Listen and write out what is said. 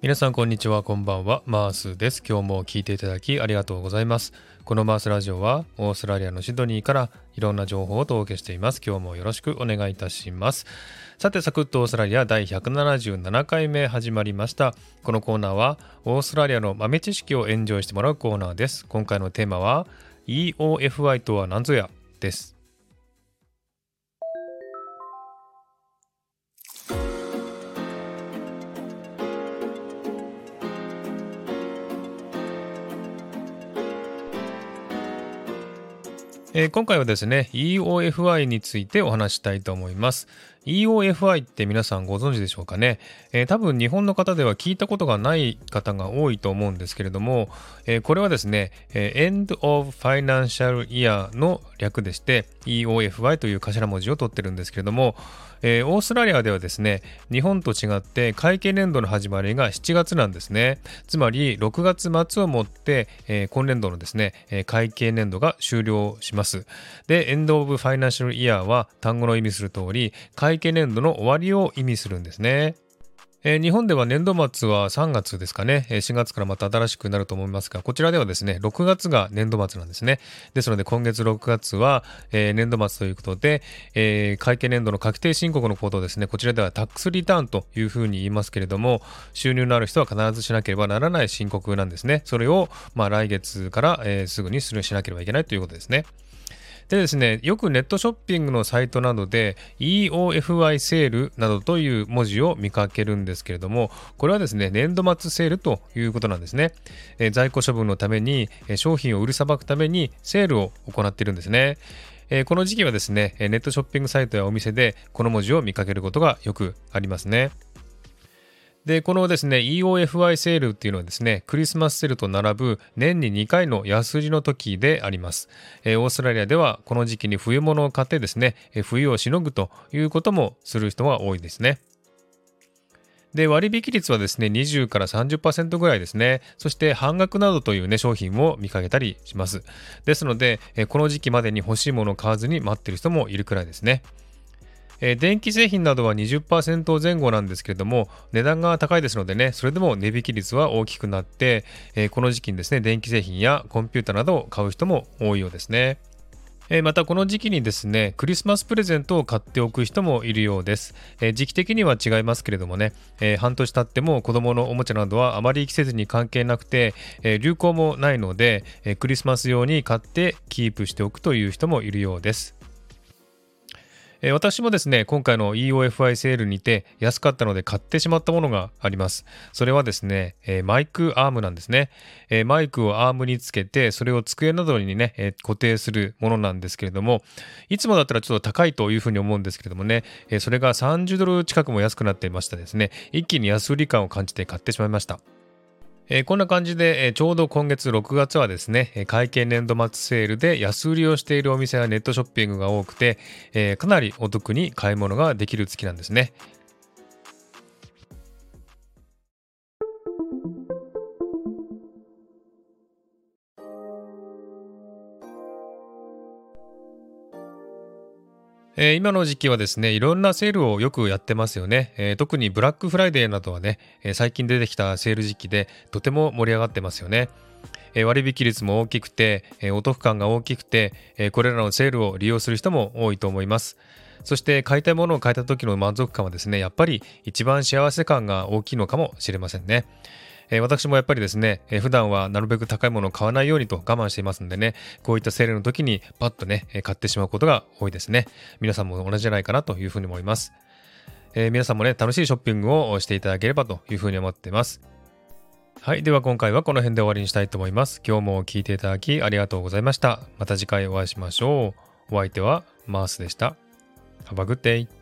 皆さんこんにちはこんばんは。マースです。今日も聞いていただきありがとうございます。このマースラジオはオーストラリアのシドニーからいろんな情報をお届けしています。今日もよろしくお願いいたします。さてサクッとオーストラリア第177回目始まりました。このコーナーはオーストラリアの豆知識をエンジョイしてもらうコーナーです。今回のテーマは EOFI とは何ぞや？です。えー、今回はですね EOFI についてお話したいと思います。EOFI って皆さんご存知でしょうかね、えー、多分日本の方では聞いたことがない方が多いと思うんですけれども、えー、これはですね、えー、End of Financial Year の略でして EOFI という頭文字を取ってるんですけれども、えー、オーストラリアではですね日本と違って会計年度の始まりが7月なんですね。つまり6月末をもって、えー、今年度のですね、えー、会計年度が終了します。で End of Financial Year は単語の意味する通り会会計年度の終わりを意味するんですねえー、日本では年度末は3月ですかねえ、4月からまた新しくなると思いますが、こちらではですね、6月が年度末なんですね。ですので、今月6月は、えー、年度末ということで、えー、会計年度の確定申告のことをですね、こちらではタックスリターンというふうに言いますけれども、収入のある人は必ずしなければならない申告なんですね。それを、まあ、来月から、えすぐにするしなければいけないということですね。でですね、よくネットショッピングのサイトなどで EOFI セールなどという文字を見かけるんですけれども、これはですね、年度末セールということなんですね。え在庫処分のために、商品を売りさばくためにセールを行っているんですね。えこの時期はですね、ネットショッピングサイトやお店でこの文字を見かけることがよくありますね。で、このですね、EOFI セールっていうのはですね、クリスマスセールと並ぶ年に2回の安売りの時であります。えー、オーストラリアではこの時期に冬物を買ってですね、え冬をしのぐということもする人が多いですね。で、割引率はですね、20から30%ぐらいですね。そして半額などというね、商品を見かけたりします。ですので、この時期までに欲しいものを買わずに待ってる人もいるくらいですね。えー、電気製品などは20%前後なんですけれども、値段が高いですのでね、それでも値引き率は大きくなって、えー、この時期にですね、電気製品やコンピュータなどを買う人も多いようですね。またこの時期にですね、クリスマスプレゼントを買っておく人もいるようです。時期的には違いますけれどもね、半年経っても子供のおもちゃなどはあまり季節に関係なくて、流行もないので、クリスマス用に買ってキープしておくという人もいるようです。え、私もですね、今回の EOFI セールにて安かったので買ってしまったものがあります。それはですね、え、マイクアームなんですね、え、マイクをアームにつけて、それを机などにね、え固定するものなんですけれども、いつもだったらちょっと高いというふうに思うんですけれどもね、えそれが30ドル近くも安くなっていましたですね、一気に安売り感を感じて買ってしまいました。えー、こんな感じで、えー、ちょうど今月6月はですね、会計年度末セールで安売りをしているお店やネットショッピングが多くて、えー、かなりお得に買い物ができる月なんですね。えー、今の時期はですね、いろんなセールをよくやってますよね。えー、特にブラックフライデーなどはね、えー、最近出てきたセール時期でとても盛り上がってますよね。え割引率も大きくて、えお得感が大きくて、えこれらのセールを利用する人も多いと思います。そして買いたいものを買えた時の満足感はですね、やっぱり一番幸せ感が大きいのかもしれませんね。え、私もやっぱりですね、え、普段はなるべく高いものを買わないようにと我慢していますんでね、こういったセールの時にパッとね、買ってしまうことが多いですね。皆さんも同じじゃないかなというふうに思います。えー、皆さんもね、楽しいショッピングをしていただければというふうに思っています。はい。では今回はこの辺で終わりにしたいと思います。今日も聴いていただきありがとうございました。また次回お会いしましょう。お相手はマースでした。Have a good day.